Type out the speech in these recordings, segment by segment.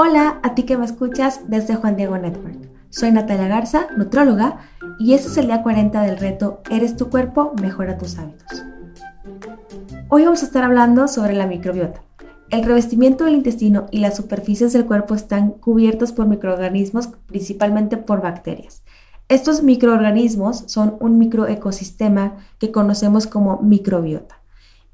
Hola a ti que me escuchas desde Juan Diego Network. Soy Natalia Garza, nutróloga, y este es el día 40 del reto Eres tu cuerpo, mejora tus hábitos. Hoy vamos a estar hablando sobre la microbiota. El revestimiento del intestino y las superficies del cuerpo están cubiertos por microorganismos, principalmente por bacterias. Estos microorganismos son un microecosistema que conocemos como microbiota.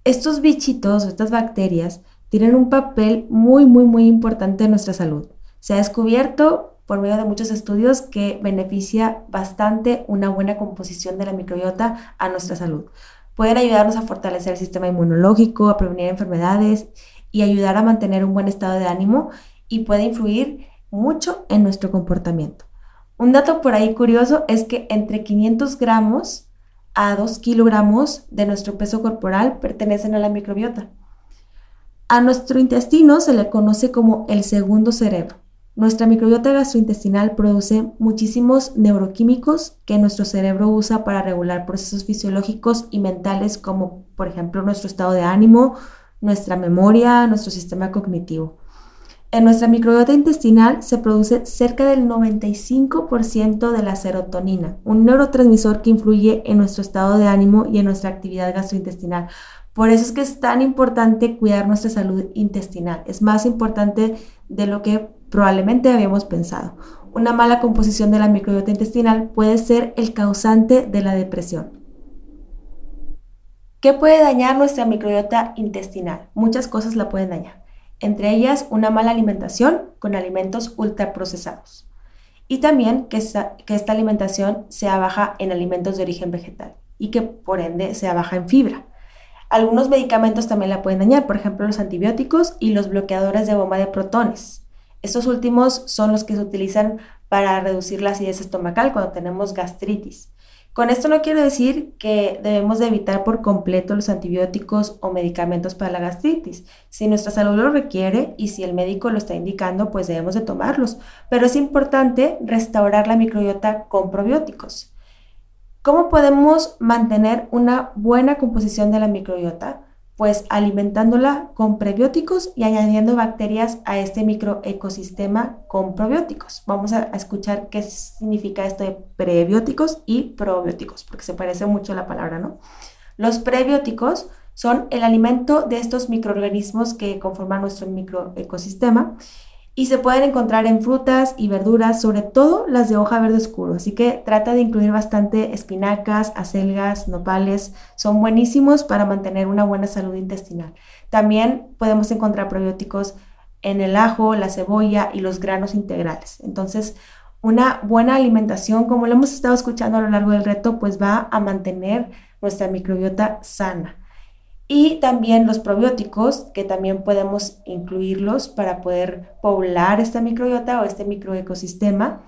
Estos bichitos estas bacterias tienen un papel muy, muy, muy importante en nuestra salud. Se ha descubierto por medio de muchos estudios que beneficia bastante una buena composición de la microbiota a nuestra salud. Pueden ayudarnos a fortalecer el sistema inmunológico, a prevenir enfermedades y ayudar a mantener un buen estado de ánimo y puede influir mucho en nuestro comportamiento. Un dato por ahí curioso es que entre 500 gramos a 2 kilogramos de nuestro peso corporal pertenecen a la microbiota. A nuestro intestino se le conoce como el segundo cerebro. Nuestra microbiota gastrointestinal produce muchísimos neuroquímicos que nuestro cerebro usa para regular procesos fisiológicos y mentales como por ejemplo nuestro estado de ánimo, nuestra memoria, nuestro sistema cognitivo. En nuestra microbiota intestinal se produce cerca del 95% de la serotonina, un neurotransmisor que influye en nuestro estado de ánimo y en nuestra actividad gastrointestinal. Por eso es que es tan importante cuidar nuestra salud intestinal. Es más importante de lo que probablemente habíamos pensado. Una mala composición de la microbiota intestinal puede ser el causante de la depresión. ¿Qué puede dañar nuestra microbiota intestinal? Muchas cosas la pueden dañar. Entre ellas, una mala alimentación con alimentos ultraprocesados. Y también que esta, que esta alimentación sea baja en alimentos de origen vegetal y que por ende sea baja en fibra. Algunos medicamentos también la pueden dañar, por ejemplo los antibióticos y los bloqueadores de bomba de protones. Estos últimos son los que se utilizan para reducir la acidez estomacal cuando tenemos gastritis. Con esto no quiero decir que debemos de evitar por completo los antibióticos o medicamentos para la gastritis. Si nuestra salud lo requiere y si el médico lo está indicando, pues debemos de tomarlos. Pero es importante restaurar la microbiota con probióticos. ¿Cómo podemos mantener una buena composición de la microbiota? Pues alimentándola con prebióticos y añadiendo bacterias a este microecosistema con probióticos. Vamos a escuchar qué significa esto de prebióticos y probióticos, porque se parece mucho a la palabra, ¿no? Los prebióticos son el alimento de estos microorganismos que conforman nuestro microecosistema y se pueden encontrar en frutas y verduras, sobre todo las de hoja verde oscuro. Así que trata de incluir bastante espinacas, acelgas, nopales. Son buenísimos para mantener una buena salud intestinal. También podemos encontrar probióticos en el ajo, la cebolla y los granos integrales. Entonces, una buena alimentación, como lo hemos estado escuchando a lo largo del reto, pues va a mantener nuestra microbiota sana. Y también los probióticos, que también podemos incluirlos para poder poblar esta microbiota o este microecosistema,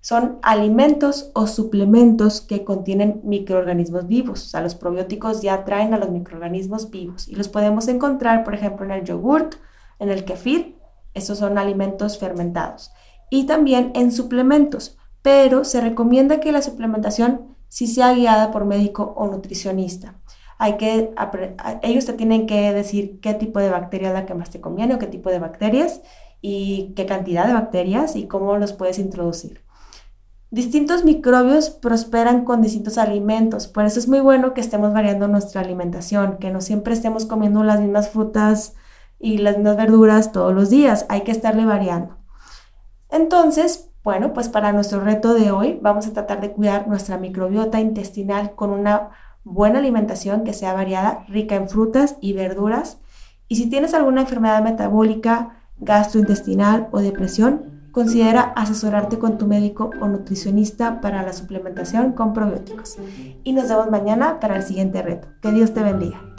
son alimentos o suplementos que contienen microorganismos vivos. O sea, los probióticos ya traen a los microorganismos vivos y los podemos encontrar, por ejemplo, en el yogurt, en el kefir. Estos son alimentos fermentados. Y también en suplementos, pero se recomienda que la suplementación sí sea guiada por médico o nutricionista hay que, ellos te tienen que decir qué tipo de bacteria es la que más te conviene o qué tipo de bacterias y qué cantidad de bacterias y cómo los puedes introducir. Distintos microbios prosperan con distintos alimentos, por eso es muy bueno que estemos variando nuestra alimentación, que no siempre estemos comiendo las mismas frutas y las mismas verduras todos los días, hay que estarle variando. Entonces, bueno, pues para nuestro reto de hoy vamos a tratar de cuidar nuestra microbiota intestinal con una buena alimentación que sea variada, rica en frutas y verduras. Y si tienes alguna enfermedad metabólica, gastrointestinal o depresión, considera asesorarte con tu médico o nutricionista para la suplementación con probióticos. Y nos vemos mañana para el siguiente reto. Que Dios te bendiga.